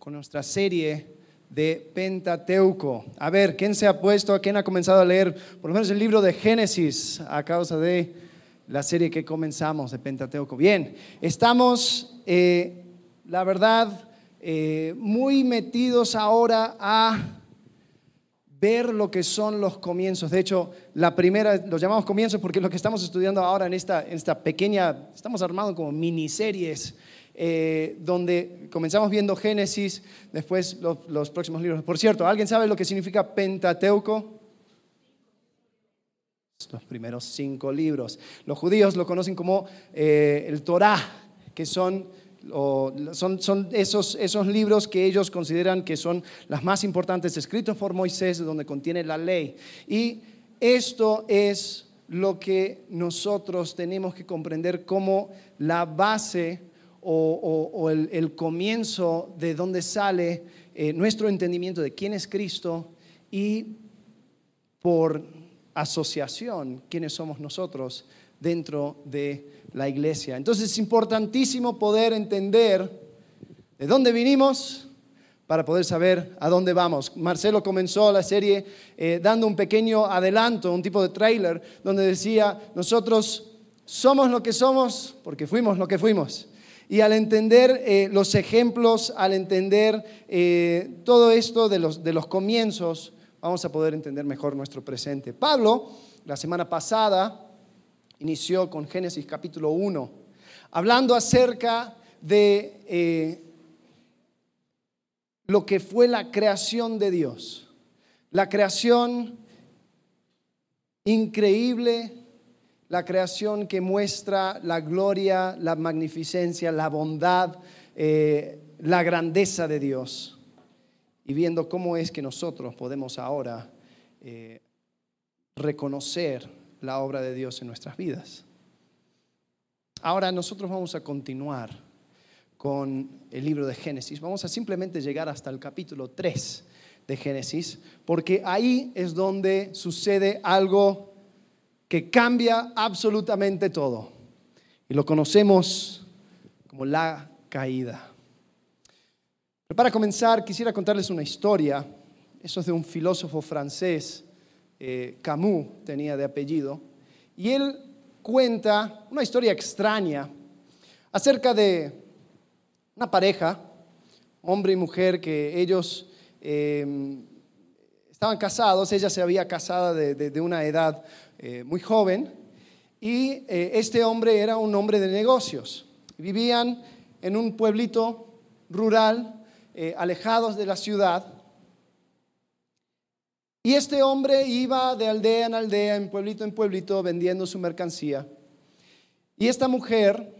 con nuestra serie de Pentateuco. A ver, ¿quién se ha puesto, quién ha comenzado a leer por lo menos el libro de Génesis a causa de la serie que comenzamos de Pentateuco? Bien, estamos, eh, la verdad, eh, muy metidos ahora a ver lo que son los comienzos. De hecho, la primera, los llamamos comienzos porque lo que estamos estudiando ahora en esta, en esta pequeña, estamos armando como miniseries, eh, donde comenzamos viendo Génesis, después los, próximos libros. Por cierto, ¿alguien sabe lo que significa Pentateuco? Los primeros cinco libros. Los judíos lo conocen como eh, el Torah, que son son, son esos, esos libros que ellos consideran que son las más importantes, escritos por Moisés, donde contiene la ley. Y esto es lo que nosotros tenemos que comprender como la base o, el, comienzo de donde sale eh, nuestro entendimiento de quién es Cristo y por asociación quiénes somos nosotros dentro de la iglesia. Entonces es importantísimo poder entender de dónde vinimos para poder saber a dónde vamos. Marcelo comenzó la serie eh, dando un pequeño adelanto, un tipo de trailer, donde decía, nosotros somos lo que somos porque fuimos lo que fuimos. Y al entender eh, los ejemplos, al entender eh, todo esto de los, de los comienzos, vamos a poder entender mejor nuestro presente. Pablo, la semana pasada, inició con Génesis capítulo 1, hablando acerca de eh, lo que fue la creación de Dios. La creación increíble, la creación que muestra la gloria, la magnificencia, la bondad, eh, la grandeza de Dios. Y viendo cómo es que nosotros podemos ahora eh, reconocer la obra de Dios en nuestras vidas. Ahora nosotros vamos a continuar con el libro de Génesis. Vamos a simplemente llegar hasta el capítulo 3 de Génesis, porque ahí es donde sucede algo que cambia absolutamente todo. Y lo conocemos como la caída. Para comenzar, quisiera contarles una historia. Eso es de un filósofo francés eh, Camus tenía de apellido, y él cuenta una historia extraña acerca de una pareja, hombre y mujer, que ellos em, estaban casados, ella se había casado de, una edad eh, muy joven, y eh, este hombre era un hombre de negocios. Vivían en un pueblito rural, alejados de la ciudad, y este hombre iba de aldea en aldea, en pueblito en pueblito, vendiendo su mercancía. Y esta mujer,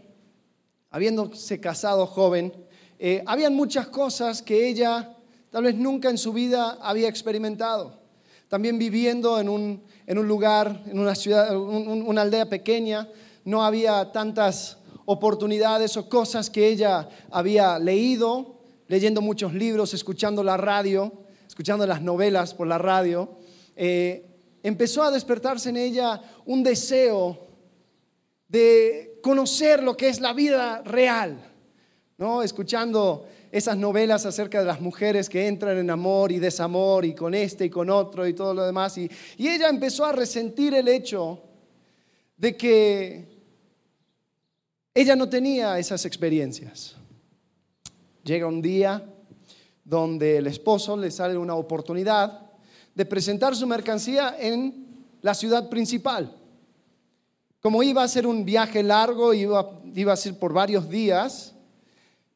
habiéndose casado joven, eh, habían muchas cosas que ella tal vez nunca en su vida había experimentado. También viviendo en un, en un lugar, en una ciudad, una aldea pequeña, no había tantas oportunidades o cosas que ella había leído, leyendo muchos libros, escuchando la radio escuchando las novelas por la radio, eh, empezó a despertarse en ella un deseo de conocer lo que es la vida real, ¿no? Escuchando esas novelas acerca de las mujeres que entran en amor y desamor y con este y con otro y todo lo demás. Y, y ella empezó a resentir el hecho de que ella no tenía esas experiencias. Llega un día donde el esposo le sale una oportunidad de presentar su mercancía en la ciudad principal. Como iba a ser un viaje largo, iba, iba a ser por varios días,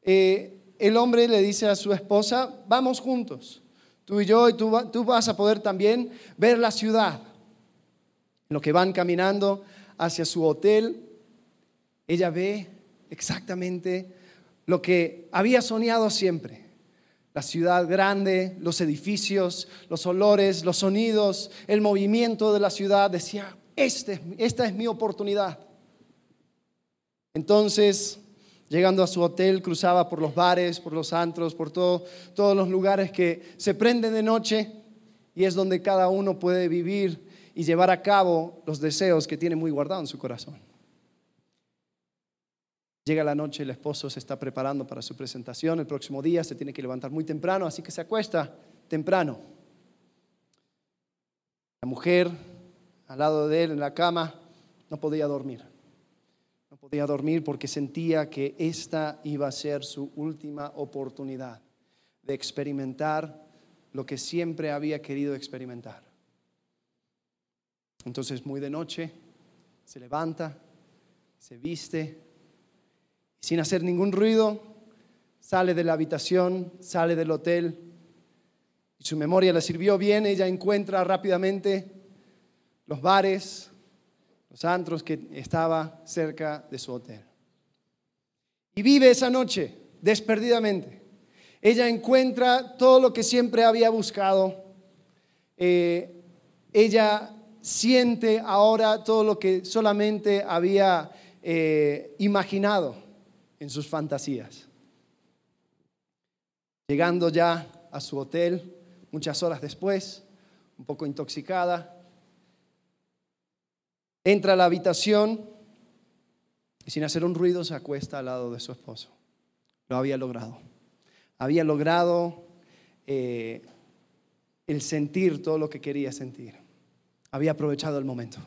eh, el hombre le dice a su esposa, vamos juntos, tú y yo, y tú, vas a poder también ver la ciudad. En lo que van caminando hacia su hotel, ella ve exactamente lo que había soñado siempre la ciudad grande, los edificios, los olores, los sonidos, el movimiento de la ciudad, decía, este, esta es mi oportunidad. Entonces, llegando a su hotel, cruzaba por los bares, por los antros, por todos los lugares que se prenden de noche y es donde cada uno puede vivir y llevar a cabo los deseos que tiene muy guardado en su corazón. Llega la noche, el esposo se está preparando para su presentación, el próximo día se tiene que levantar muy temprano, así que se acuesta temprano. La mujer al lado de él en la cama no podía dormir. Podía dormir porque sentía que esta iba a ser su última oportunidad de experimentar lo que siempre había querido experimentar. Entonces, muy de noche, se levanta, se viste, sin hacer ningún ruido, sale de la habitación, sale del hotel, y su memoria le sirvió bien, ella encuentra rápidamente los bares, los antros que estaba cerca de su hotel. Y vive esa noche desperdidamente. Ella encuentra todo lo que siempre había buscado. Eh, ella siente ahora todo lo que solamente había eh, imaginado en sus fantasías. Llegando ya a su hotel, muchas horas después, un poco intoxicada, entra a la habitación y sin hacer un ruido se acuesta al lado de su esposo. Lo había logrado. Había logrado eh, el sentir todo lo que quería sentir. Había aprovechado el momento.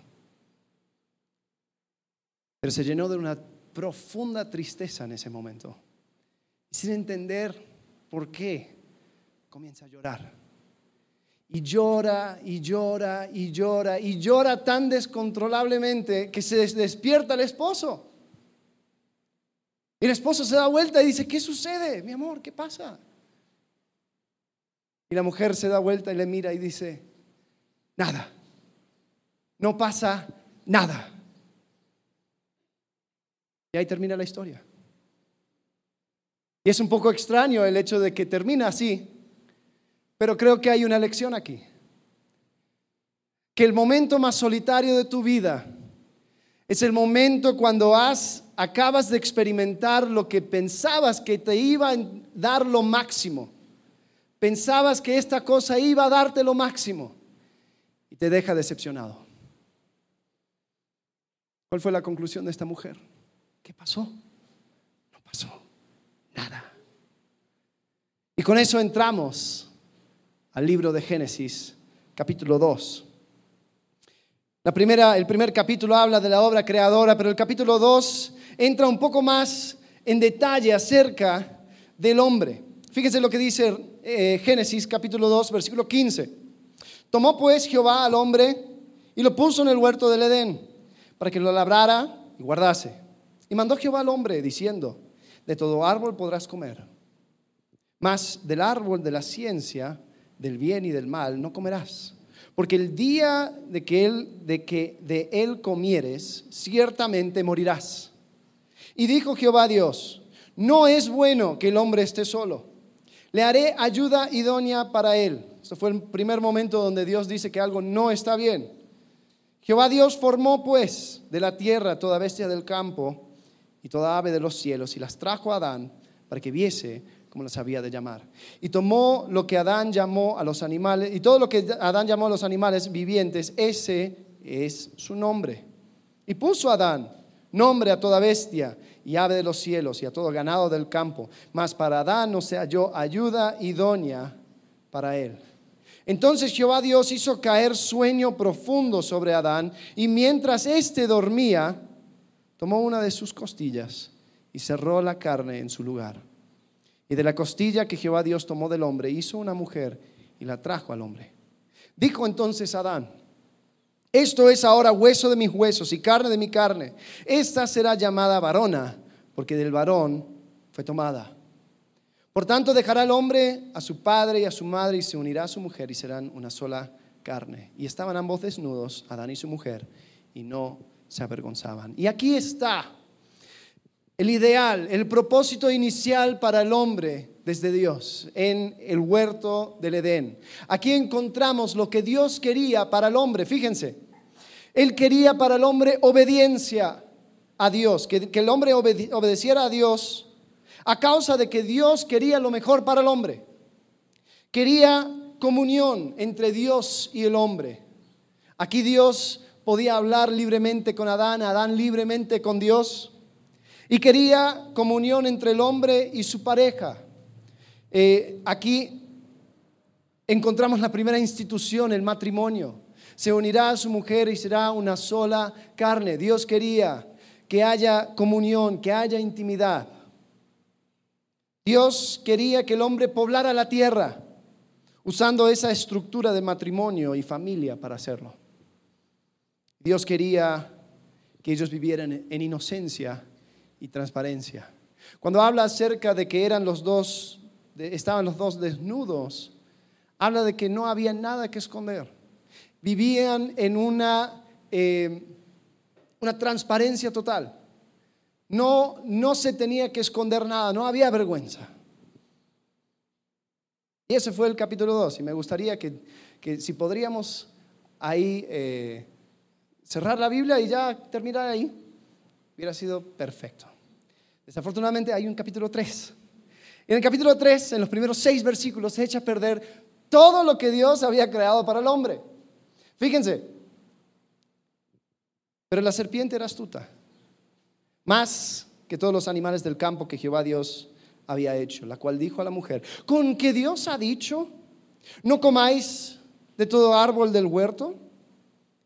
Pero se llenó de una profunda tristeza en ese momento. sin entender por qué, comienza a llorar. Y llora y llora y llora y llora tan descontrolablemente que se despierta el esposo. Y el esposo se da vuelta y dice, ¿qué sucede? Mi amor, ¿qué pasa? Y la mujer se da vuelta y le mira y dice, nada, no pasa nada. Y ahí termina la historia. Y es un poco extraño el hecho de que termina así, pero creo que hay una lección aquí. Que el momento más solitario de tu vida es el momento cuando has, acabas de experimentar lo que pensabas que te iba a dar lo máximo. Pensabas que esta cosa iba a darte lo máximo y te deja decepcionado. ¿Cuál fue la conclusión de esta mujer? ¿Qué pasó? No pasó nada. Y con eso entramos al libro de Génesis, capítulo 2. La primera, el primer capítulo habla de la obra creadora, pero el capítulo 2 entra un poco más en detalle acerca del hombre. Fíjense lo que dice eh, Génesis capítulo 2, versículo 15. Tomó pues Jehová al hombre y lo puso en el huerto del Edén para que lo labrara y guardase. Y mandó Jehová al hombre diciendo, de todo árbol podrás comer, mas del árbol de la ciencia, del bien y del mal, no comerás. Porque el día de que, él, de que de él comieres, ciertamente morirás. Y dijo Jehová Dios, no es bueno que el hombre esté solo. Le haré ayuda idónea para él. Este fue el primer momento donde Dios dice que algo no está bien. Jehová Dios formó pues de la tierra toda bestia del campo y toda ave de los cielos y las trajo a Adán para que viese cómo las había de llamar. Y tomó lo que Adán llamó a los animales, y todo lo que Adán llamó a los animales vivientes, ese es su nombre. Y puso Adán nombre a toda bestia y ave de los cielos y a todo ganado del campo, mas para Adán no se halló ayuda idónea para él. Entonces Jehová Dios hizo caer sueño profundo sobre Adán, y mientras éste dormía, tomó una de sus costillas y cerró la carne en su lugar. Y de la costilla que Jehová Dios tomó del hombre, hizo una mujer y la trajo al hombre. Dijo entonces Adán, esto es ahora hueso de mis huesos y carne de mi carne. Esta será llamada varona, porque del varón fue tomada. Por tanto, dejará el hombre a su padre y a su madre y se unirá a su mujer y serán una sola carne. Y estaban ambos desnudos, Adán y su mujer, y no se avergonzaban. Y aquí está el ideal, el propósito inicial para el hombre desde Dios en el huerto del Edén. Aquí encontramos lo que Dios quería para el hombre. Fíjense, Él quería para el hombre obediencia a Dios, que, el hombre obedeciera a Dios a causa de que Dios quería lo mejor para el hombre. Quería comunión entre Dios y el hombre. Aquí Dios podía hablar libremente con Adán, Adán libremente con Dios. Y quería comunión entre el hombre y su pareja. Eh, aquí encontramos la primera institución, el matrimonio. Se unirá a su mujer y será una sola carne. Dios quería que haya comunión, que haya intimidad. Dios quería que el hombre poblara la tierra usando esa estructura de matrimonio y familia para hacerlo. Dios quería que ellos vivieran en inocencia y transparencia. Cuando habla acerca de que eran los dos, estaban los dos desnudos, habla de que no había nada que esconder. Vivían en una, eh, una transparencia total. No, no se tenía que esconder nada, no había vergüenza. Y ese fue el capítulo 2. Y me gustaría que, si podríamos ahí eh, cerrar la Biblia y ya terminar ahí, hubiera sido perfecto. Desafortunadamente hay un capítulo 3. En el capítulo 3, en los primeros seis versículos, se echa a perder todo lo que Dios había creado para el hombre. Fíjense, pero la serpiente era astuta, más que todos los animales del campo que Jehová Dios había hecho, la cual dijo a la mujer, con que Dios ha dicho, no comáis de todo árbol del huerto.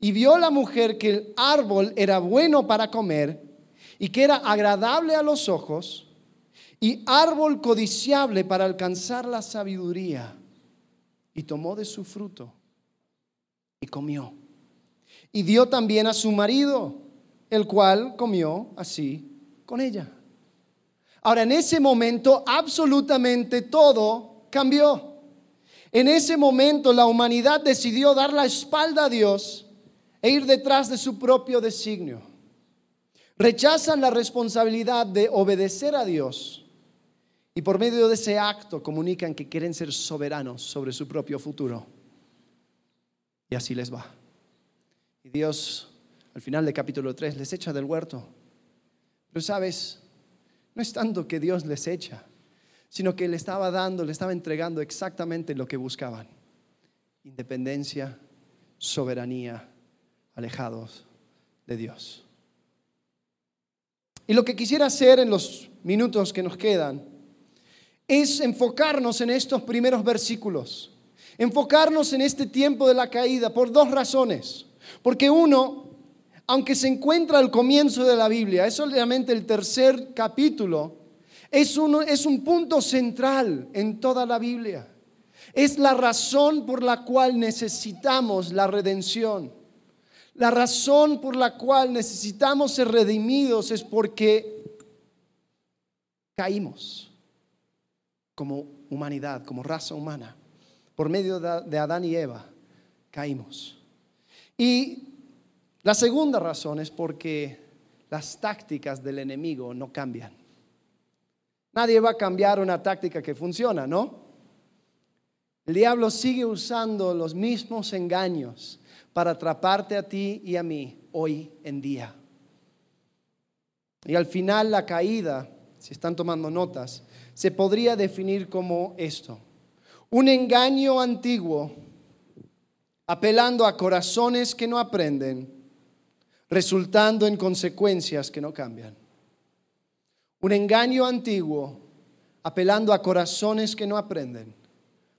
Y vio la mujer que el árbol era bueno para comer y que era agradable a los ojos y árbol codiciable para alcanzar la sabiduría. Y tomó de su fruto y comió. Y dio también a su marido, el cual comió así con ella. Ahora, en ese momento absolutamente todo cambió. En ese momento la humanidad decidió dar la espalda a Dios e ir detrás de su propio designio. Rechazan la responsabilidad de obedecer a Dios y por medio de ese acto comunican que quieren ser soberanos sobre su propio futuro. Y así les va. Y Dios, al final del capítulo 3, les echa del huerto. Pero sabes, no es tanto que Dios les echa, sino que le estaba dando, le estaba entregando exactamente lo que buscaban. Independencia, soberanía, alejados de Dios. Y lo que quisiera hacer en los minutos que nos quedan es enfocarnos en estos primeros versículos, enfocarnos en este tiempo de la caída por dos razones. Porque uno, aunque se encuentra al comienzo de la Biblia, es solamente el tercer capítulo, es, es un punto central en toda la Biblia. Es la razón por la cual necesitamos la redención. La razón por la cual necesitamos ser redimidos es porque caímos como humanidad, como raza humana. Por medio de Adán y Eva, caímos. Y la segunda razón es porque las tácticas del enemigo no cambian. Nadie va a cambiar una táctica que funciona, ¿no? El diablo sigue usando los mismos engaños para atraparte a ti y a mí hoy en día. Y al final la caída, si están tomando notas, se podría definir como esto. Un engaño antiguo apelando a corazones que no aprenden resultando en consecuencias que no cambian. Un engaño antiguo apelando a corazones que no aprenden,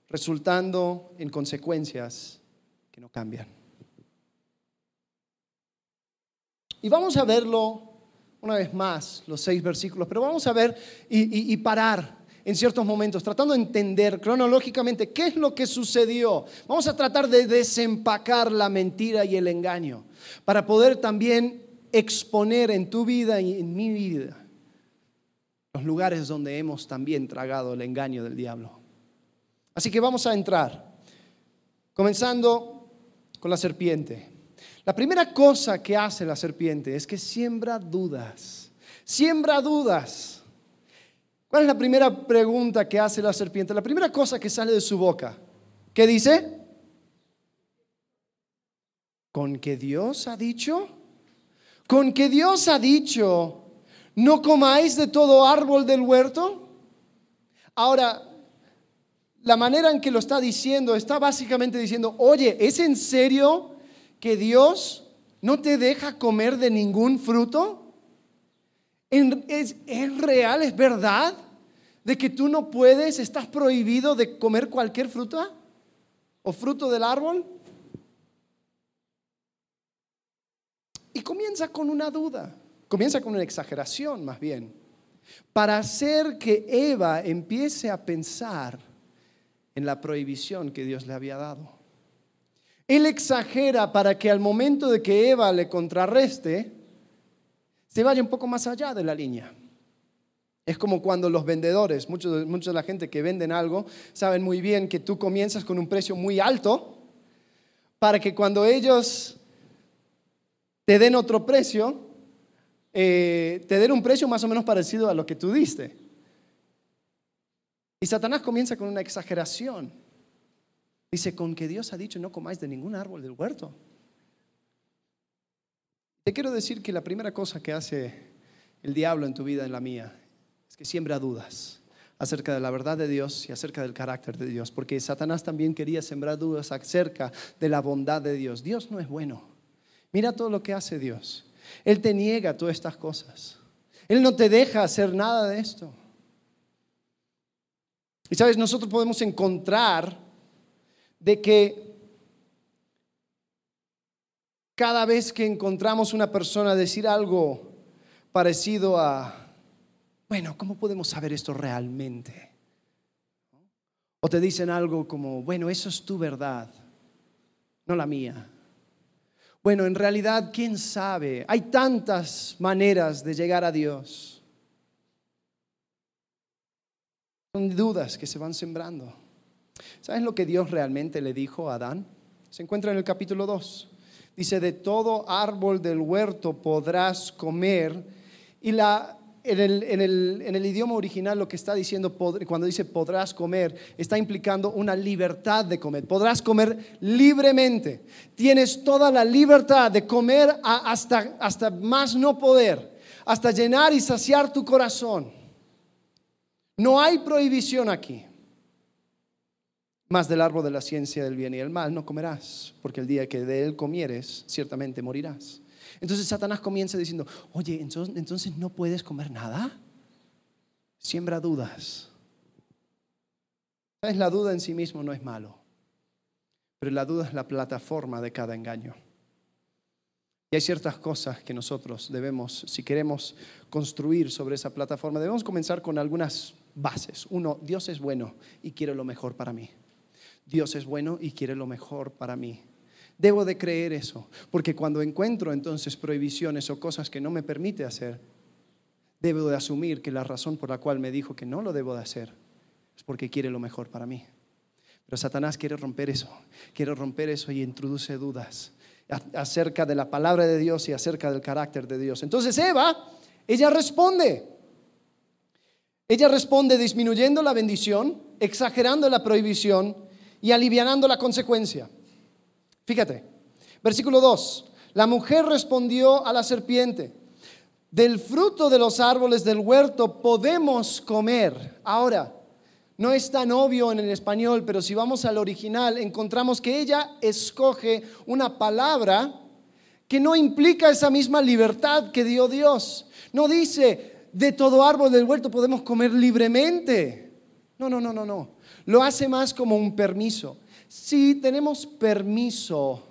resultando en consecuencias que no cambian. Y vamos a verlo una vez más, los seis versículos, pero vamos a ver y, parar en ciertos momentos, tratando de entender cronológicamente qué es lo que sucedió. Vamos a tratar de desempacar la mentira y el engaño para poder también exponer en tu vida y en mi vida los lugares donde hemos también tragado el engaño del diablo. Así que vamos a entrar, comenzando con la serpiente. La primera cosa que hace la serpiente es que siembra dudas, siembra dudas. ¿Cuál es la primera pregunta que hace la serpiente? La primera cosa que sale de su boca. ¿Qué dice? ¿Con que Dios ha dicho? ¿Con que Dios ha dicho, no comáis de todo árbol del huerto? Ahora, la manera en que lo está diciendo, está básicamente diciendo, oye, ¿es en serio que Dios no te deja comer de ningún fruto? ¿Es, ¿Es, real, es verdad de que tú no puedes, estás prohibido de comer cualquier fruta o fruto del árbol? Y comienza con una duda, comienza con una exageración más bien, para hacer que Eva empiece a pensar en la prohibición que Dios le había dado. Él exagera para que al momento de que Eva le contrarreste, se vaya un poco más allá de la línea. Es como cuando los vendedores, muchos, de la gente que venden algo, saben muy bien que tú comienzas con un precio muy alto para que cuando ellos te den otro precio, eh, te den un precio más o menos parecido a lo que tú diste. Y Satanás comienza con una exageración. Dice, con que Dios ha dicho no comáis de ningún árbol del huerto. Te quiero decir que la primera cosa que hace el diablo en tu vida, en la mía, es que siembra dudas acerca de la verdad de Dios y acerca del carácter de Dios, porque Satanás también quería sembrar dudas acerca de la bondad de Dios. Dios no es bueno. Mira todo lo que hace Dios. Él te niega todas estas cosas. Él no te deja hacer nada de esto. Y sabes, nosotros podemos encontrar de que cada vez que encontramos una persona decir algo parecido a, bueno, ¿cómo podemos saber esto realmente? O te dicen algo como, bueno, eso es tu verdad, no la mía. Bueno, en realidad, ¿quién sabe? Hay tantas maneras de llegar a Dios. Son dudas que se van sembrando. ¿Sabes lo que Dios realmente le dijo a Adán? Se encuentra en el capítulo 2. Dice, de todo árbol del huerto podrás comer. Y la en el, idioma original lo que está diciendo cuando dice podrás comer, está implicando una libertad de comer. Podrás comer libremente. Tienes toda la libertad de comer hasta, hasta más no poder, hasta llenar y saciar tu corazón. No hay prohibición aquí. Más del árbol de la ciencia del bien y el mal no comerás, porque el día que de él comieres, ciertamente morirás. Entonces Satanás comienza diciendo, oye, entonces, no puedes comer nada. Siembra dudas. ¿Sabes? La duda en sí mismo no es malo, pero la duda es la plataforma de cada engaño. Y hay ciertas cosas que nosotros debemos, si queremos construir sobre esa plataforma, debemos comenzar con algunas bases. Uno, Dios es bueno y quiere lo mejor para mí. Dios es bueno y quiere lo mejor para mí. Debo de creer eso, porque cuando encuentro entonces prohibiciones o cosas que no me permite hacer, debo de asumir que la razón por la cual me dijo que no lo debo de hacer es porque quiere lo mejor para mí. Pero Satanás quiere romper eso, quiere romper eso y introduce dudas acerca de la palabra de Dios y acerca del carácter de Dios. Entonces Eva, ella responde. Ella responde disminuyendo la bendición, exagerando la prohibición y alivianando la consecuencia. Fíjate, versículo 2. La mujer respondió a la serpiente, del fruto de los árboles del huerto podemos comer. Ahora, no es tan obvio en el español, pero si vamos al original, encontramos que ella escoge una palabra que no implica esa misma libertad que dio Dios. No dice, de todo árbol del huerto podemos comer libremente. No, no, no, no, no. Lo hace más como un permiso si tenemos permiso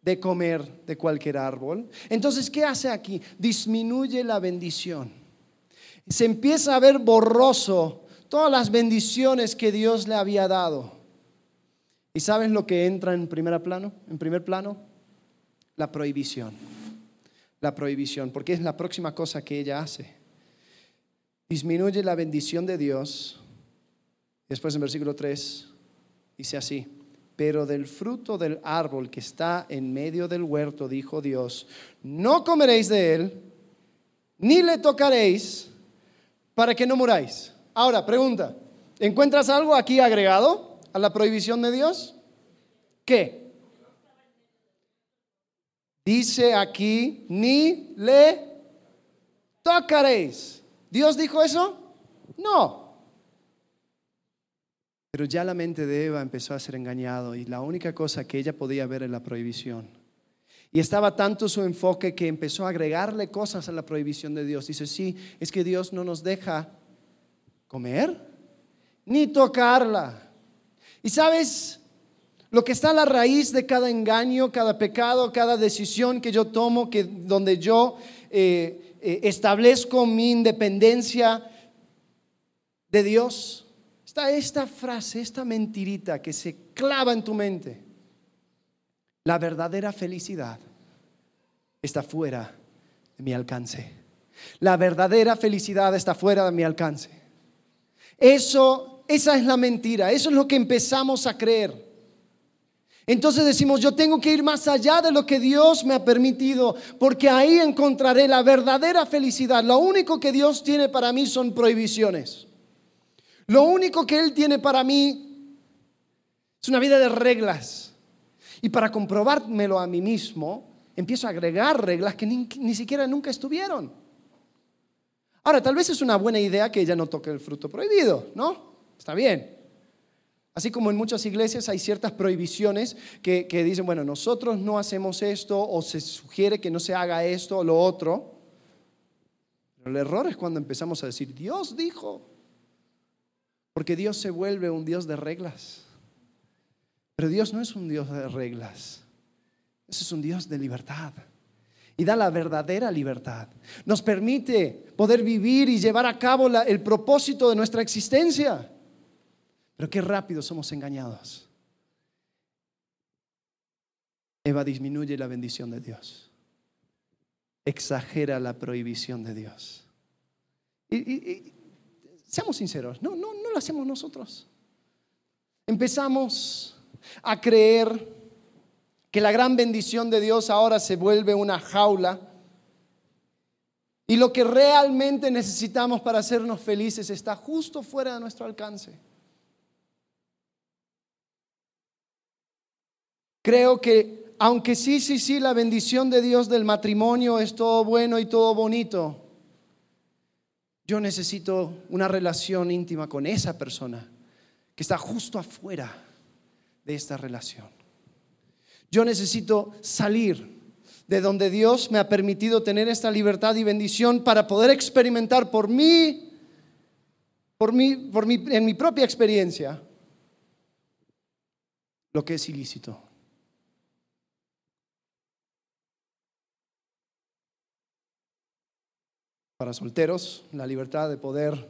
de comer de cualquier árbol, entonces, ¿qué hace aquí? Disminuye la bendición. Se empieza a ver borroso todas las bendiciones que Dios le había dado. ¿Y sabes lo que entra en primer plano? En primer plano, la prohibición. La prohibición, porque es la próxima cosa que ella hace. Disminuye la bendición de Dios. Después en versículo 3 Dice así, pero del fruto del árbol que está en medio del huerto, dijo Dios, no comeréis de él, ni le tocaréis, para que no muráis. Ahora, pregunta, ¿encuentras algo aquí agregado a la prohibición de Dios? ¿Qué? Dice aquí, ni le tocaréis. ¿Dios dijo eso? No. Pero ya la mente de Eva empezó a ser engañado y la única cosa que ella podía ver es la prohibición. Y estaba tanto su enfoque que empezó a agregarle cosas a la prohibición de Dios. Dice, sí, es que Dios no nos deja comer ni tocarla. Y sabes, lo que está a la raíz de cada engaño, cada pecado, cada decisión que yo tomo, que donde yo eh, eh, establezco mi independencia de Dios, esta frase, esta mentirita que se clava en tu mente. La verdadera felicidad está fuera de mi alcance. La verdadera felicidad está fuera de mi alcance. Eso, esa es la mentira. Eso es lo que empezamos a creer. Entonces decimos, yo tengo que ir más allá de lo que Dios me ha permitido, porque ahí encontraré la verdadera felicidad. Lo único que Dios tiene para mí son prohibiciones. Lo único que Él tiene para mí es una vida de reglas. Y para comprobármelo a mí mismo, empiezo a agregar reglas que ni, siquiera nunca estuvieron. Ahora, tal vez es una buena idea que ella no toque el fruto prohibido, ¿no? Está bien. Así como en muchas iglesias hay ciertas prohibiciones que, dicen, bueno, nosotros no hacemos esto o se sugiere que no se haga esto o lo otro. Pero el error es cuando empezamos a decir, Dios dijo, porque Dios se vuelve un Dios de reglas. Pero Dios no es un Dios de reglas, Ese es un Dios de libertad. Y da la verdadera libertad. Nos permite poder vivir y llevar a cabo el propósito de nuestra existencia. Pero qué rápido somos engañados. Eva disminuye la bendición de Dios. Exagera la prohibición de Dios. Y, seamos sinceros, no, no, no lo hacemos nosotros. Empezamos a creer que la gran bendición de Dios ahora se vuelve una jaula y lo que realmente necesitamos para hacernos felices está justo fuera de nuestro alcance. Creo que aunque sí, sí, sí, la bendición de Dios del matrimonio es todo bueno y todo bonito, yo necesito una relación íntima con esa persona que está justo afuera de esta relación. Yo necesito salir de donde Dios me ha permitido tener esta libertad y bendición para poder experimentar por mí, por mí, por mí en mi propia experiencia, lo que es ilícito. Para solteros, la libertad de poder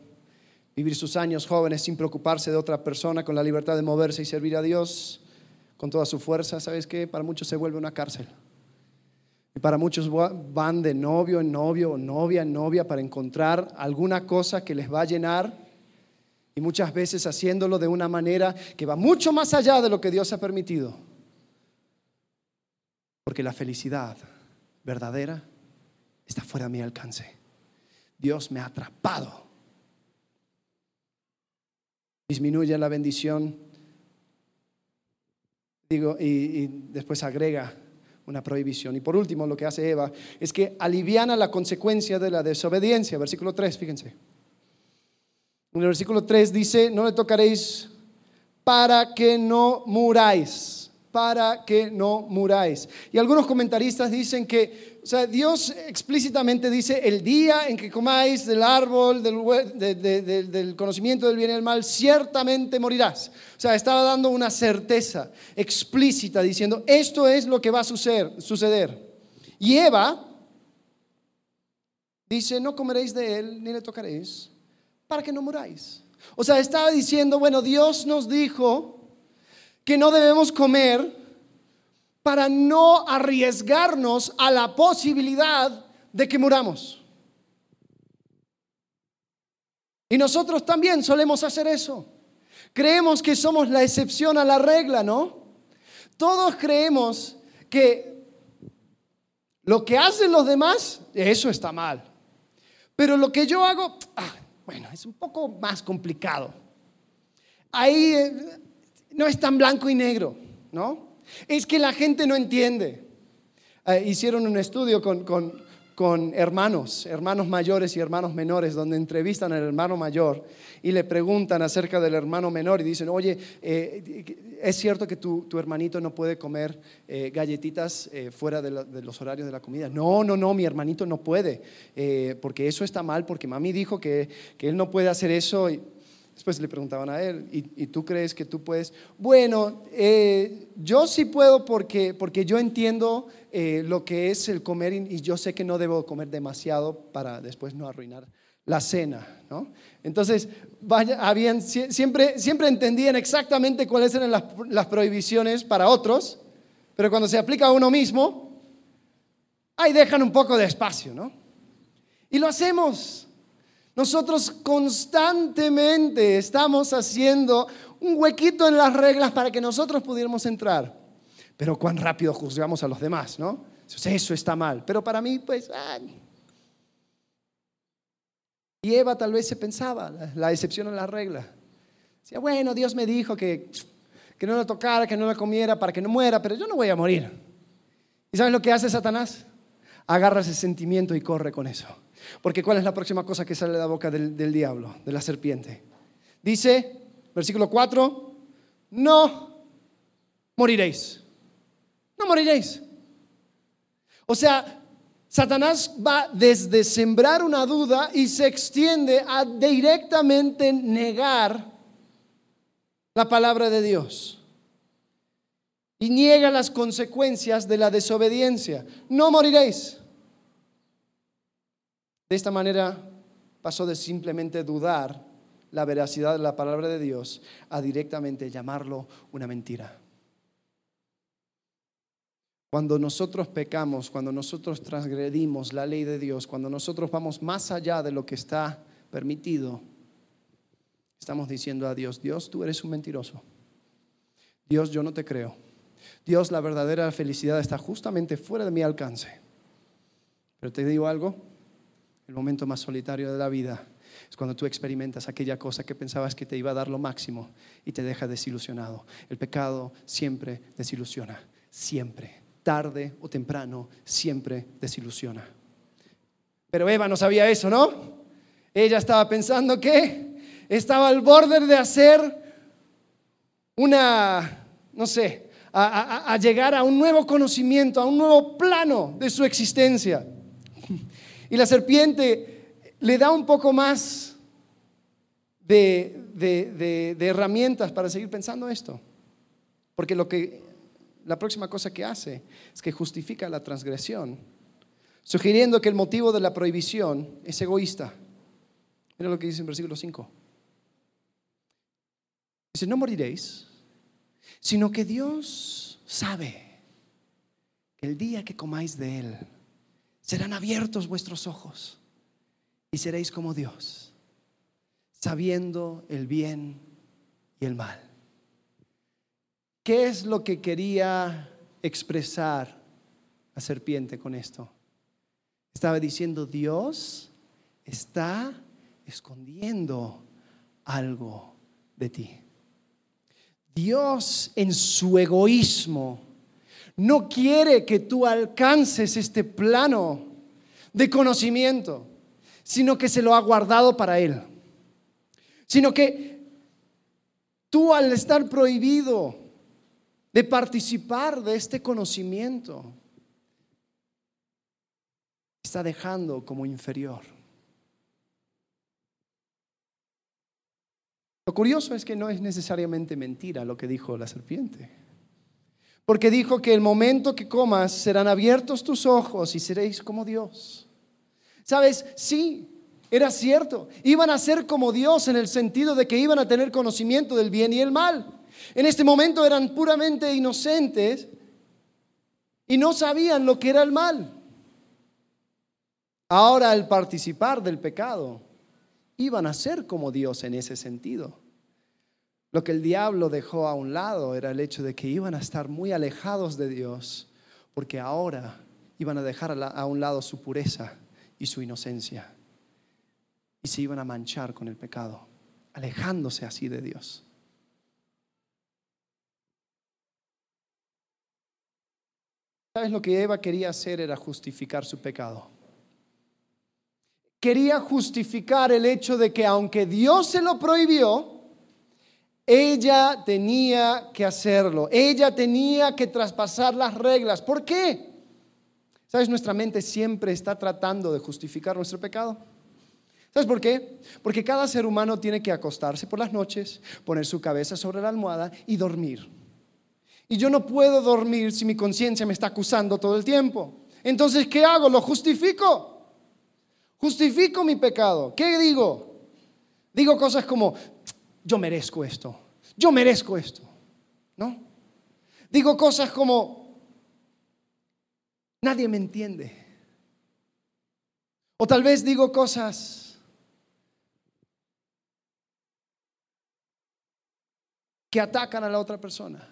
vivir sus años jóvenes sin preocuparse de otra persona, con la libertad de moverse y servir a Dios con toda su fuerza, ¿sabes qué? Para muchos se vuelve una cárcel. Y para muchos van de novio en novio o novia en novia para encontrar alguna cosa que les va a llenar y muchas veces haciéndolo de una manera que va mucho más allá de lo que Dios ha permitido. Porque la felicidad verdadera está fuera de mi alcance. Dios me ha atrapado. Disminuye la bendición. Digo, y, después agrega una prohibición. Y por último, lo que hace Eva es que aliviana la consecuencia de la desobediencia. Versículo 3, fíjense. En el versículo 3 dice, no le tocaréis para que no muráis para que no muráis. Y algunos comentaristas dicen que, o sea, Dios explícitamente dice, el día en que comáis del árbol del, conocimiento del bien y del mal, ciertamente morirás. O sea, estaba dando una certeza explícita diciendo, esto es lo que va a suceder. suceder. Y Eva dice, no comeréis de él ni le tocaréis para que no muráis. O sea, estaba diciendo, bueno, Dios nos dijo que no debemos comer para no arriesgarnos a la posibilidad de que muramos. Y nosotros también solemos hacer eso. Creemos que somos la excepción a la regla, ¿no? Todos creemos que lo que hacen los demás, eso está mal. Pero lo que yo hago, ah, bueno, es un poco más complicado. Ahí eh, no es tan blanco y negro, ¿no? Es que la gente no entiende. Eh, hicieron un estudio con, con hermanos, hermanos mayores y hermanos menores, donde entrevistan al hermano mayor y le preguntan acerca del hermano menor y dicen, oye, eh, ¿es cierto que tu, hermanito no puede comer eh, galletitas fuera de, los horarios de la comida? No, no, no, mi hermanito no puede, porque eso está mal, porque mami dijo que, que él no puede hacer eso. Y, Después le preguntaban a él, ¿y, tú crees que tú puedes? Bueno, eh, yo sí puedo porque, porque yo entiendo eh, lo que es el comer y, yo sé que no debo comer demasiado para después no arruinar la cena, ¿no? Entonces, vaya, habían, siempre, siempre entendían exactamente cuáles eran las, las prohibiciones para otros, pero cuando se aplica a uno mismo, ahí dejan un poco de espacio, ¿no? Y lo hacemos. Nosotros constantemente estamos haciendo un huequito en las reglas para que nosotros pudiéramos entrar. Pero cuán rápido juzgamos a los demás, ¿no? Eso está mal. Pero para mí, pues... Y Eva tal vez se pensaba la, excepción a la regla. Decía, bueno, Dios me dijo que, que no lo tocara, que no lo comiera para que no muera, pero yo no voy a morir. ¿Y sabes lo que hace Satanás? Agarra ese sentimiento y corre con eso. Porque ¿cuál es la próxima cosa que sale de la boca del, diablo, de la serpiente? Dice, versículo 4, no moriréis. No moriréis. O sea, Satanás va desde sembrar una duda y se extiende a directamente negar la palabra de Dios. Y niega las consecuencias de la desobediencia. No moriréis. De esta manera pasó de simplemente dudar la veracidad de la palabra de Dios a directamente llamarlo una mentira. Cuando nosotros pecamos, cuando nosotros transgredimos la ley de Dios, cuando nosotros vamos más allá de lo que está permitido, estamos diciendo a Dios, Dios, tú eres un mentiroso. Dios, yo no te creo. Dios, la verdadera felicidad está justamente fuera de mi alcance. Pero te digo algo, el momento más solitario de la vida es cuando tú experimentas aquella cosa que pensabas que te iba a dar lo máximo y te deja desilusionado. El pecado siempre desilusiona, siempre, tarde o temprano, siempre desilusiona. Pero Eva no sabía eso, ¿no? Ella estaba pensando que estaba al borde de hacer una, no sé, a, a llegar a un nuevo conocimiento, a un nuevo plano de su existencia. Y la serpiente le da un poco más de, herramientas para seguir pensando esto. Porque lo que la próxima cosa que hace es que justifica la transgresión, sugiriendo que el motivo de la prohibición es egoísta. Mira lo que dice en versículo 5. Dice, no moriréis, sino que Dios sabe que el día que comáis de él, serán abiertos vuestros ojos y seréis como Dios, sabiendo el bien y el mal. ¿Qué es lo que quería expresar la serpiente con esto? Estaba diciendo, Dios está escondiendo algo de ti. Dios en su egoísmo no quiere que tú alcances este plano de conocimiento, sino que se lo ha guardado para Él. Sino que tú al estar prohibido de participar de este conocimiento, está dejando como inferior. Lo curioso es que no es necesariamente mentira lo que dijo la serpiente. Porque dijo que el momento que comas serán abiertos tus ojos y seréis como Dios. ¿Sabes? Sí, era cierto. Iban a ser como Dios en el sentido de que iban a tener conocimiento del bien y el mal. En este momento eran puramente inocentes y no sabían lo que era el mal. Ahora al participar del pecado, iban a ser como Dios en ese sentido. Lo que el diablo dejó a un lado era el hecho de que iban a estar muy alejados de Dios, porque ahora iban a dejar a un lado su pureza y su inocencia. y se iban a manchar con el pecado, alejándose así de Dios. ¿Sabes lo que Eva quería hacer? Era justificar su pecado. Quería justificar el hecho de que aunque Dios se lo prohibió, ella tenía que hacerlo. Ella tenía que traspasar las reglas. ¿Por qué? ¿Sabes? Nuestra mente siempre está tratando de justificar nuestro pecado. ¿Sabes por qué? Porque cada ser humano tiene que acostarse por las noches, poner su cabeza sobre la almohada y dormir. Y yo no puedo dormir si mi conciencia me está acusando todo el tiempo. Entonces, ¿qué hago? Lo justifico. Justifico mi pecado. ¿Qué digo? Digo cosas como, yo merezco esto. Yo merezco esto. ¿No? Digo cosas como, nadie me entiende. O tal vez digo cosas que atacan a la otra persona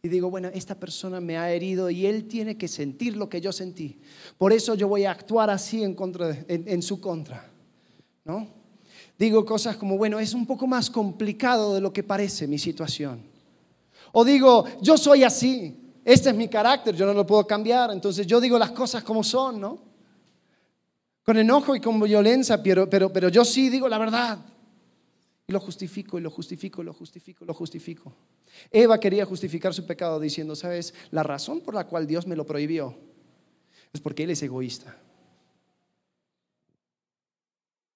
y digo, bueno, esta persona me ha herido y él tiene que sentir lo que yo sentí. Por eso yo voy a actuar así en, su contra. ¿no? Digo cosas como, bueno, es un poco más complicado de lo que parece mi situación. O digo, yo soy así, este es mi carácter, yo no lo puedo cambiar, entonces yo digo las cosas como son, ¿no? Con enojo y con violencia, pero, pero, pero yo sí digo la verdad. Y lo justifico, y lo justifico, y lo justifico, y lo justifico. Eva quería justificar su pecado diciendo, ¿sabes? La razón por la cual Dios me lo prohibió es porque Él es egoísta.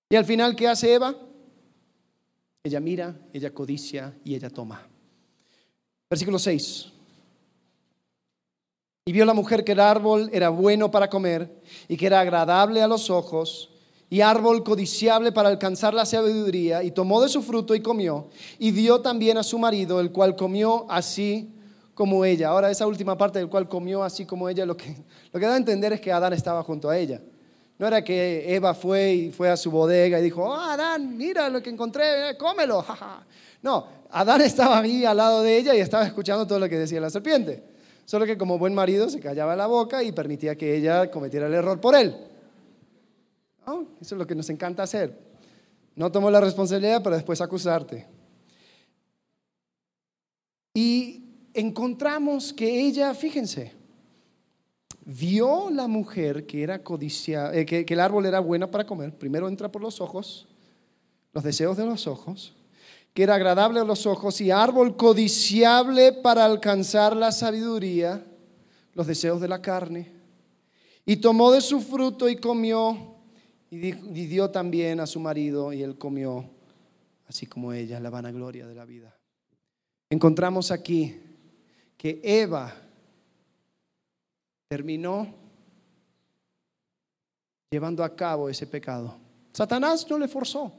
Y al final, ¿qué hace Eva? Ella mira, ella codicia y ella toma. Versículo 6. Y vio la mujer que el árbol era bueno para comer y que era agradable a los ojos y árbol codiciable para alcanzar la sabiduría, y tomó de su fruto y comió, y dio también a su marido, el cual comió así como ella. Ahora esa última parte del cual comió así como ella, lo que, lo que da a entender es que Adán estaba junto a ella. No era que Eva fue y fue a su bodega y dijo, oh, Adán, mira lo que encontré, eh, cómelo. No, Adán estaba ahí al lado de ella y estaba escuchando todo lo que decía la serpiente. Solo que como buen marido se callaba la boca y permitía que ella cometiera el error por él. Eso es lo que nos encanta hacer. No tomo la responsabilidad para después acusarte. Y encontramos que ella, fíjense, vio la mujer que era codicia, eh, que, el árbol era bueno para comer. Primero entra por los ojos, los deseos de los ojos, que era agradable a los ojos y árbol codiciable para alcanzar la sabiduría, los deseos de la carne. Y tomó de su fruto y comió y dio también a su marido y él comió, así como ella, la vanagloria de la vida. Encontramos aquí que Eva terminó llevando a cabo ese pecado. Satanás no le forzó.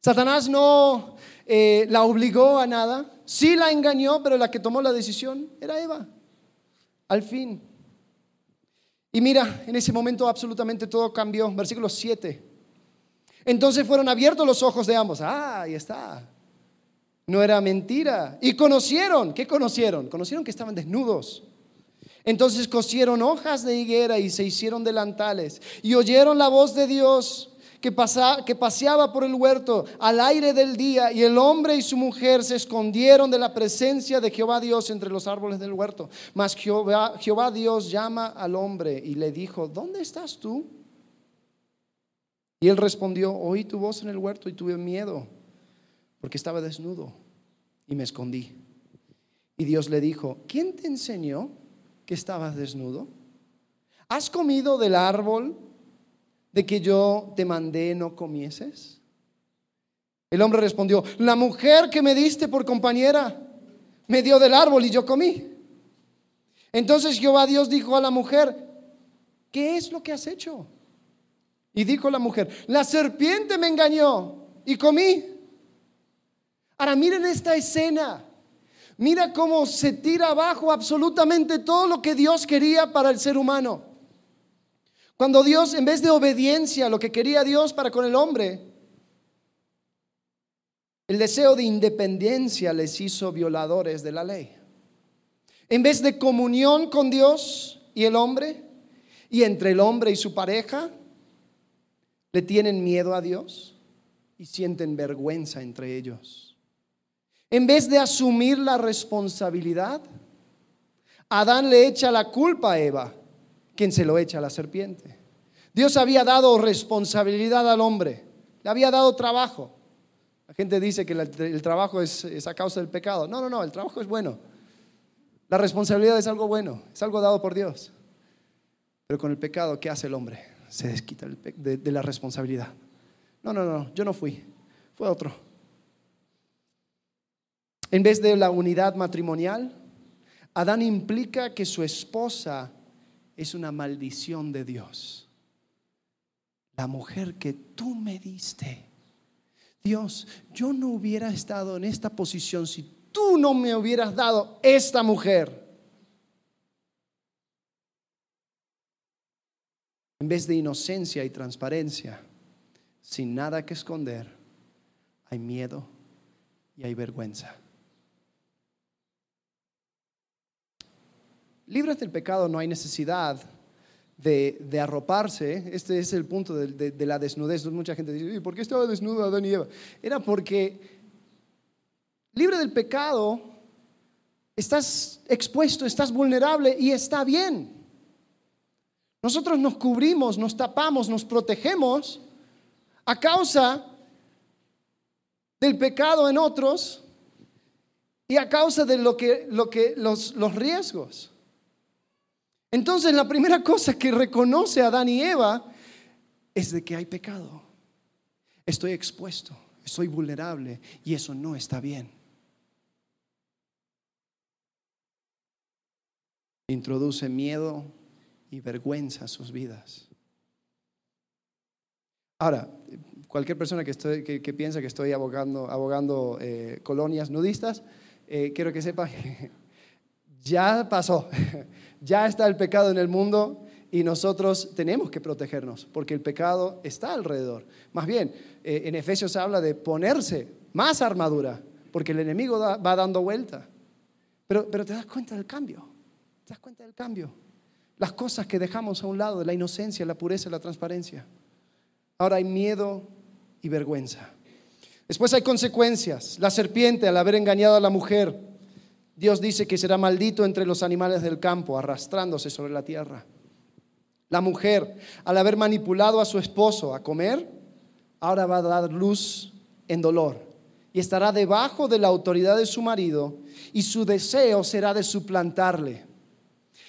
Satanás no eh, la obligó a nada. Sí la engañó, pero la que tomó la decisión era Eva. Al fin. Y mira, en ese momento absolutamente todo cambió. Versículo 7. Entonces fueron abiertos los ojos de ambos. Ah, ahí está. No era mentira. Y conocieron, ¿qué conocieron? Conocieron que estaban desnudos. Entonces cosieron hojas de higuera y se hicieron delantales. Y oyeron la voz de Dios que, que paseaba por el huerto al aire del día y el hombre y su mujer se escondieron de la presencia de Jehová Dios entre los árboles del huerto. Mas Jehová, Jehová Dios llama al hombre y le dijo, ¿dónde estás tú? Y él respondió, oí tu voz en el huerto y tuve miedo porque estaba desnudo y me escondí. Y Dios le dijo, ¿quién te enseñó que estabas desnudo? ¿Has comido del árbol de que yo te mandé no comieses? El hombre respondió, la mujer que me diste por compañera me dio del árbol y yo comí. Entonces Jehová Dios dijo a la mujer, ¿qué es lo que has hecho? Y dijo la mujer, la serpiente me engañó y comí. Ahora miren esta escena. Mira cómo se tira abajo absolutamente todo lo que Dios quería para el ser humano. Cuando Dios, en vez de obediencia, lo que quería Dios para con el hombre, el deseo de independencia les hizo violadores de la ley. En vez de comunión con Dios y el hombre, y entre el hombre y su pareja, le tienen miedo a Dios y sienten vergüenza entre ellos. En vez de asumir la responsabilidad, Adán le echa la culpa a Eva, quien se lo echa a la serpiente. Dios había dado responsabilidad al hombre, le había dado trabajo. La gente dice que el trabajo es, a causa del pecado. No, no, no, el trabajo es bueno. La responsabilidad es algo bueno, es algo dado por Dios. Pero con el pecado, ¿qué hace el hombre? Se desquita de, la responsabilidad. No, no, no, yo no fui, fue otro. En vez de la unidad matrimonial, Adán implica que su esposa es una maldición de Dios. La mujer que tú me diste. Dios, yo no hubiera estado en esta posición si tú no me hubieras dado esta mujer. En vez de inocencia y transparencia, sin nada que esconder, hay miedo y hay vergüenza. Libres del pecado no hay necesidad de, arroparse. Este es el punto de, la desnudez. Mucha gente dice, ¿por qué estaba desnudo Adán y Eva? Era porque libre del pecado, estás expuesto, estás vulnerable y está bien. Nosotros nos cubrimos, nos tapamos, nos protegemos a causa del pecado en otros y a causa de lo que, lo que los, los riesgos. Entonces la primera cosa que reconoce Adán y Eva es de que hay pecado. Estoy expuesto, estoy vulnerable y eso no está bien. Introduce miedo, y vergüenza a sus vidas. Ahora, cualquier persona que, que, piensa que estoy abogando, eh, colonias nudistas, eh, quiero que sepa ya pasó, ya está el pecado en el mundo y nosotros tenemos que protegernos porque el pecado está alrededor. Más bien, eh, en Efesios habla de ponerse más armadura porque el enemigo va dando vuelta. Pero, pero te das cuenta del cambio, te das cuenta del cambio las cosas que dejamos a un lado, la inocencia, la pureza, la transparencia. Ahora hay miedo y vergüenza. Después hay consecuencias. La serpiente, al haber engañado a la mujer, Dios dice que será maldito entre los animales del campo, arrastrándose sobre la tierra. La mujer, al haber manipulado a su esposo a comer, ahora va a dar luz en dolor y estará debajo de la autoridad de su marido y su deseo será de suplantarle.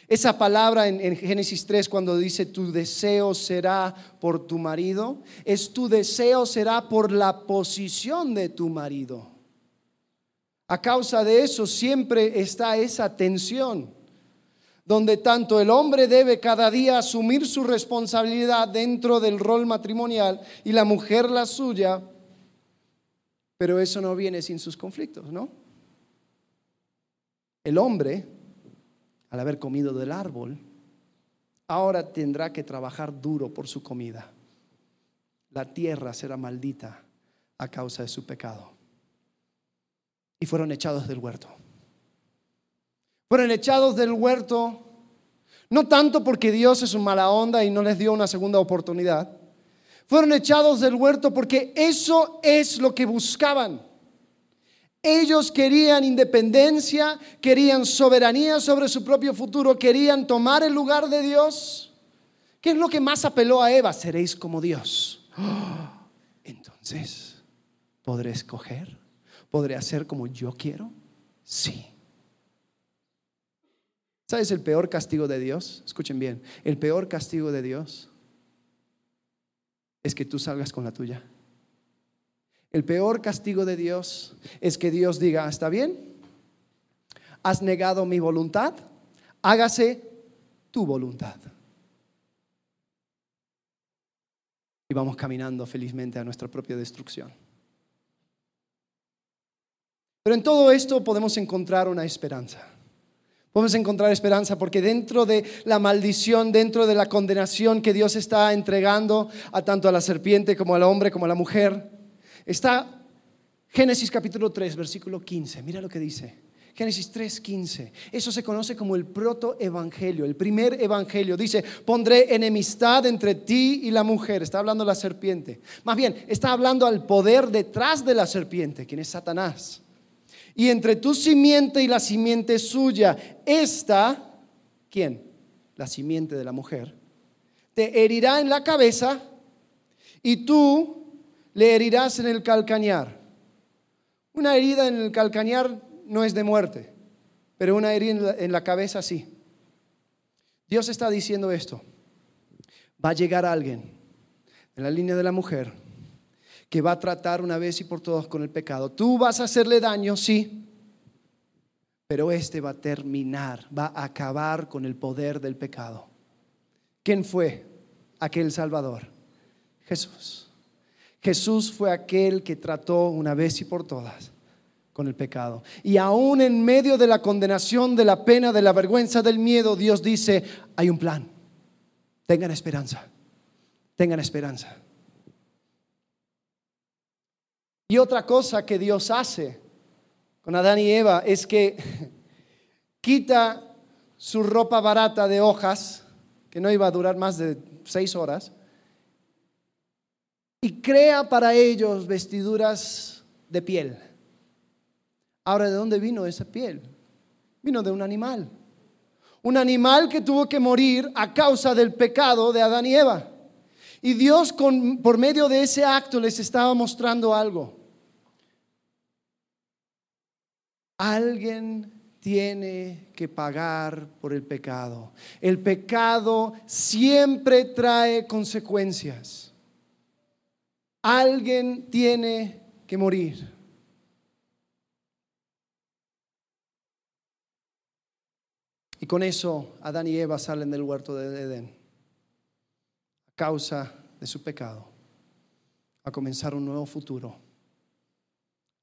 Esa palabra en, Génesis 3 cuando dice tu deseo será por tu marido, es tu deseo será por la posición de tu marido. A causa de eso siempre está esa tensión, donde tanto el hombre debe cada día asumir su responsabilidad dentro del rol matrimonial y la mujer la suya, pero eso no viene sin sus conflictos, ¿no? El hombre al haber comido del árbol, ahora tendrá que trabajar duro por su comida. La tierra será maldita a causa de su pecado. Y fueron echados del huerto. Fueron echados del huerto no tanto porque Dios es un mala onda y no les dio una segunda oportunidad. Fueron echados del huerto porque eso es lo que buscaban. Ellos querían independencia, querían soberanía sobre su propio futuro, querían tomar el lugar de Dios. ¿Qué es lo que más apeló a Eva? Seréis como Dios. entonces, ¿podré escoger? ¿Podré hacer como yo quiero? Sí. ¿Sabes el peor castigo de Dios? Escuchen bien, el peor castigo de Dios es que tú salgas con la tuya. El peor castigo de Dios es que Dios diga, ¿está bien? ¿Has negado mi voluntad? Hágase tu voluntad. Y vamos caminando felizmente a nuestra propia destrucción. Pero en todo esto podemos encontrar una esperanza. Podemos encontrar esperanza porque dentro de la maldición, dentro de la condenación que Dios está entregando a tanto a la serpiente como al hombre como a la mujer, Está Génesis capítulo 3, versículo 15. Mira lo que dice. Génesis 3:15. Eso se conoce como el protoevangelio, el primer evangelio. Dice, pondré enemistad entre ti y la mujer. Está hablando la serpiente. Más bien, está hablando al poder detrás de la serpiente, quien es Satanás. Y entre tu simiente y la simiente suya, esta, ¿quién? La simiente de la mujer, te herirá en la cabeza y tú le herirás en el calcañar. Una herida en el calcañar no es de muerte, pero una herida en la cabeza sí. Dios está diciendo esto. Va a llegar alguien en la línea de la mujer que va a tratar una vez y por todas con el pecado. Tú vas a hacerle daño, sí, pero este va a terminar, va a acabar con el poder del pecado. ¿Quién fue aquel Salvador? Jesús. Jesús fue aquel que trató una vez y por todas con el pecado. Y aún en medio de la condenación, de la pena, de la vergüenza, del miedo, Dios dice, hay un plan. Tengan esperanza. Tengan esperanza. Y otra cosa que Dios hace con Adán y Eva es que quita su ropa barata de hojas, que no iba a durar más de seis horas, y crea para ellos vestiduras de piel. Ahora, ¿de dónde vino esa piel? Vino de un animal. Un animal que tuvo que morir a causa del pecado de Adán y Eva. Y Dios con, por medio de ese acto les estaba mostrando algo. Alguien tiene que pagar por el pecado. El pecado siempre trae consecuencias. Alguien tiene que morir. Y con eso Adán y Eva salen del huerto de Edén a causa de su pecado, a comenzar un nuevo futuro,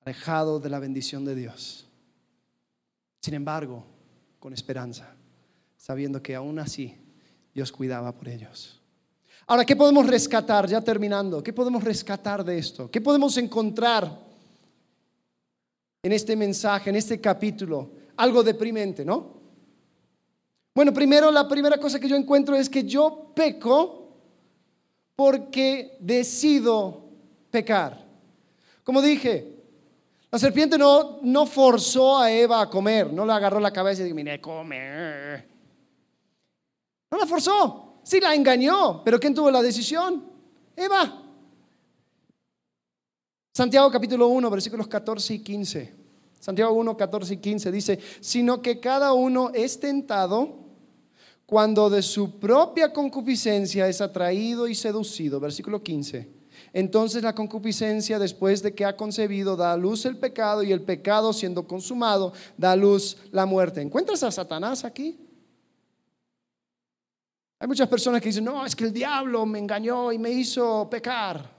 alejado de la bendición de Dios. Sin embargo, con esperanza, sabiendo que aún así Dios cuidaba por ellos. Ahora, ¿qué podemos rescatar? Ya terminando, ¿qué podemos rescatar de esto? ¿Qué podemos encontrar en este mensaje, en este capítulo? Algo deprimente, ¿no? Bueno, primero la primera cosa que yo encuentro es que yo peco porque decido pecar. Como dije, la serpiente no, no forzó a Eva a comer, no le agarró la cabeza y dijo, mire, come. No la forzó, sí la engañó, pero ¿quién tuvo la decisión? Eva. Santiago capítulo 1, versículos 14 y 15. Santiago 1, 14 y 15 dice, sino que cada uno es tentado cuando de su propia concupiscencia es atraído y seducido. Versículo 15. Entonces la concupiscencia, después de que ha concebido, da a luz el pecado y el pecado, siendo consumado, da a luz la muerte. ¿Encuentras a Satanás aquí? Hay muchas personas que dicen, no, es que el diablo me engañó y me hizo pecar.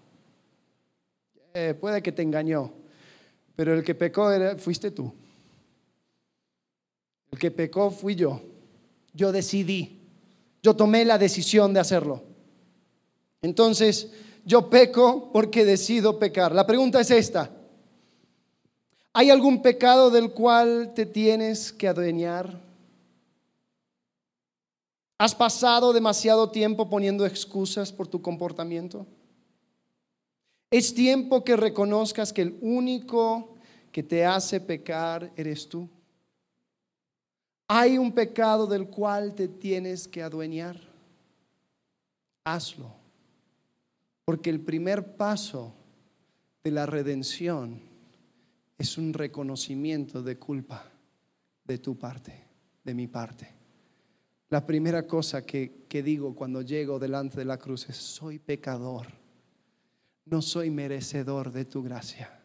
Eh, puede que te engañó, pero el que pecó fuiste tú. El que pecó fui yo yo decidí, yo tomé la decisión de hacerlo. Entonces, yo peco porque decido pecar. La pregunta es esta. ¿Hay algún pecado del cual te tienes que adueñar? ¿Has pasado demasiado tiempo poniendo excusas por tu comportamiento? Es tiempo que reconozcas que el único que te hace pecar eres tú. Hay un pecado del cual te tienes que adueñar. Hazlo. Porque el primer paso de la redención es un reconocimiento de culpa de tu parte, de mi parte. La primera cosa que, que, digo cuando llego delante de la cruz es, soy pecador, no soy merecedor de tu gracia.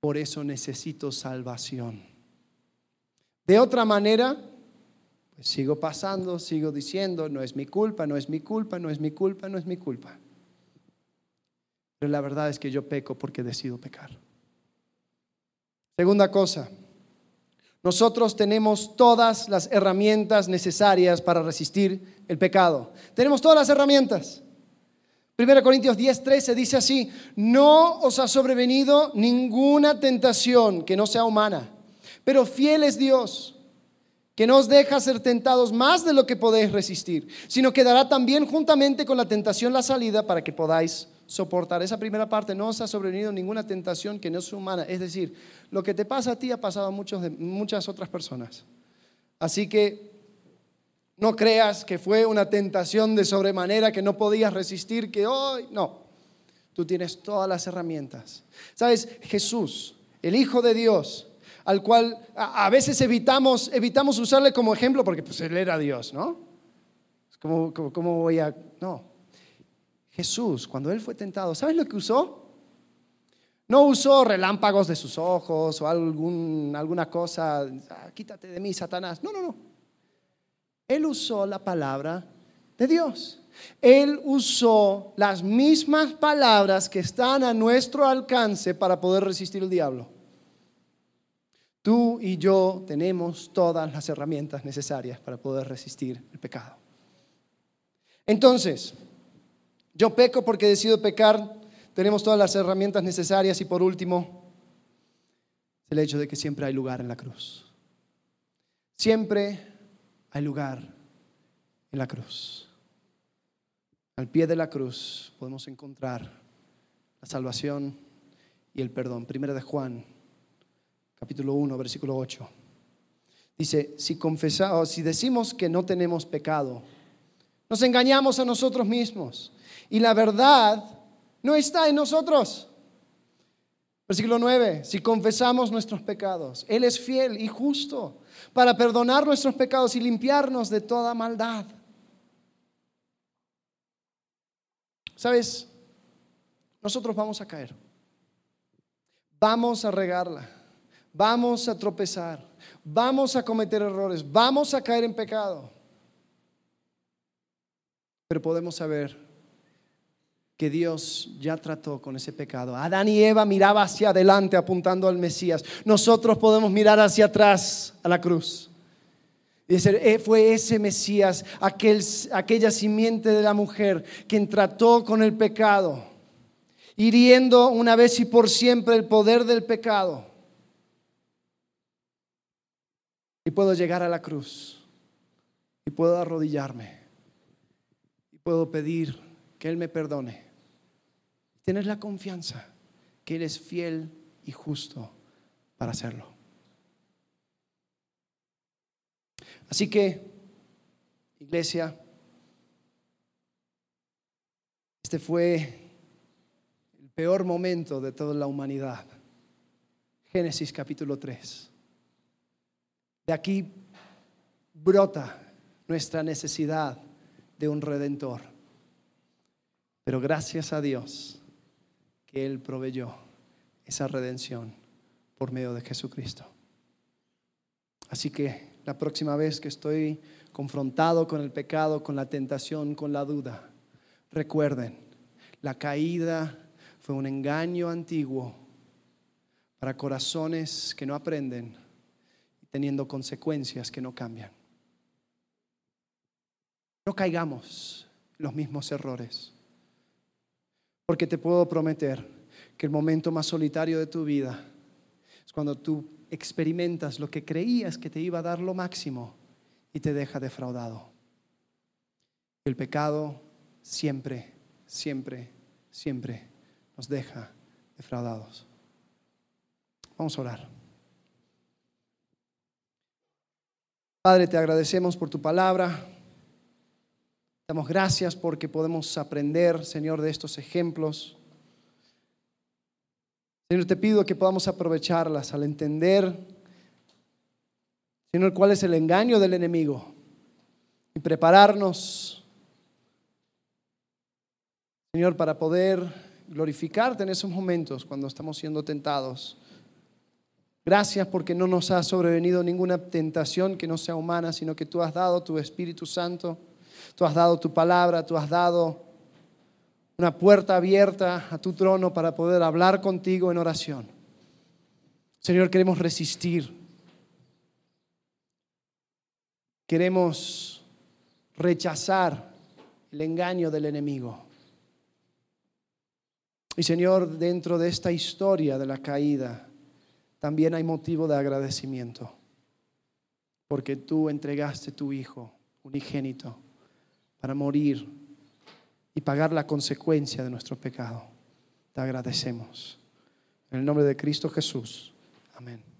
Por eso necesito salvación. De otra manera, pues sigo pasando, sigo diciendo, no es mi culpa, no es mi culpa, no es mi culpa, no es mi culpa. Pero la verdad es que yo peco porque decido pecar. Segunda cosa, nosotros tenemos todas las herramientas necesarias para resistir el pecado. Tenemos todas las herramientas. 1 Corintios 10, 13 dice así, no os ha sobrevenido ninguna tentación que no sea humana Pero fiel es Dios, que no os deja ser tentados más de lo que podéis resistir, sino que dará también juntamente con la tentación la salida para que podáis soportar. Esa primera parte no os ha sobrevenido ninguna tentación que no es humana. Es decir, lo que te pasa a ti ha pasado a muchos de, muchas otras personas. Así que no creas que fue una tentación de sobremanera que no podías resistir, que hoy no. Tú tienes todas las herramientas. ¿Sabes? Jesús, el Hijo de Dios, al cual a, veces evitamos, evitamos usarle como ejemplo porque pues él era Dios, ¿no? ¿Cómo, cómo voy a...? No. Jesús, cuando él fue tentado, ¿sabes lo que usó? No usó relámpagos de sus ojos o algún, alguna cosa, ah, quítate de mí, Satanás. No, no, no. Él usó la palabra de Dios. Él usó las mismas palabras que están a nuestro alcance para poder resistir el diablo. Tú y yo tenemos todas las herramientas necesarias para poder resistir el pecado. Entonces, yo peco porque decido pecar, tenemos todas las herramientas necesarias y por último, el hecho de que siempre hay lugar en la cruz. Siempre hay lugar en la cruz. Al pie de la cruz podemos encontrar la salvación y el perdón. Primera de Juan, capítulo 1, versículo 8. Dice, si confesamos, si decimos que no tenemos pecado, nos engañamos a nosotros mismos y la verdad no está en nosotros. Versículo 9, si confesamos nuestros pecados, Él es fiel y justo para perdonar nuestros pecados y limpiarnos de toda maldad. ¿Sabes? Nosotros vamos a caer. Vamos a regarla. Vamos a tropezar. Vamos a cometer errores. Vamos a caer en pecado. Pero podemos saber que Dios ya trató con ese pecado. Adán y Eva miraba hacia adelante apuntando al Mesías. Nosotros podemos mirar hacia atrás a la cruz. Y decir, eh, fue ese Mesías, aquel, aquella simiente de la mujer, quien trató con el pecado, hiriendo una vez y por siempre el poder del pecado. Y puedo llegar a la cruz y puedo arrodillarme y puedo pedir que Él me perdone Tienes la confianza que Él es fiel y justo para hacerlo. Así que, iglesia, este fue el peor momento de toda la humanidad. Génesis capítulo 3. De aquí brota nuestra necesidad de un redentor. Pero gracias a Dios él proveyó esa redención por medio de Jesucristo. Así que la próxima vez que estoy confrontado con el pecado, con la tentación, con la duda, recuerden, la caída fue un engaño antiguo para corazones que no aprenden teniendo consecuencias que no cambian. No caigamos los mismos errores. Porque te puedo prometer que el momento más solitario de tu vida es cuando tú experimentas lo que creías que te iba a dar lo máximo y te deja defraudado. El pecado siempre, siempre, siempre nos deja defraudados. Vamos a orar. Padre, te agradecemos por tu palabra. Damos gracias porque podemos aprender, Señor, de estos ejemplos. Señor, te pido que podamos aprovecharlas al entender, Señor, cuál es el engaño del enemigo y prepararnos, Señor, para poder glorificarte en esos momentos cuando estamos siendo tentados. Gracias porque no nos ha sobrevenido ninguna tentación que no sea humana, sino que tú has dado tu Espíritu Santo Tú has dado tu palabra, tú has dado una puerta abierta a tu trono para poder hablar contigo en oración. Señor, queremos resistir. Queremos rechazar el engaño del enemigo. Y Señor, dentro de esta historia de la caída también hay motivo de agradecimiento, porque tú entregaste tu Hijo unigénito para morir y pagar la consecuencia de nuestro pecado. Te agradecemos. En el nombre de Cristo Jesús. Amén.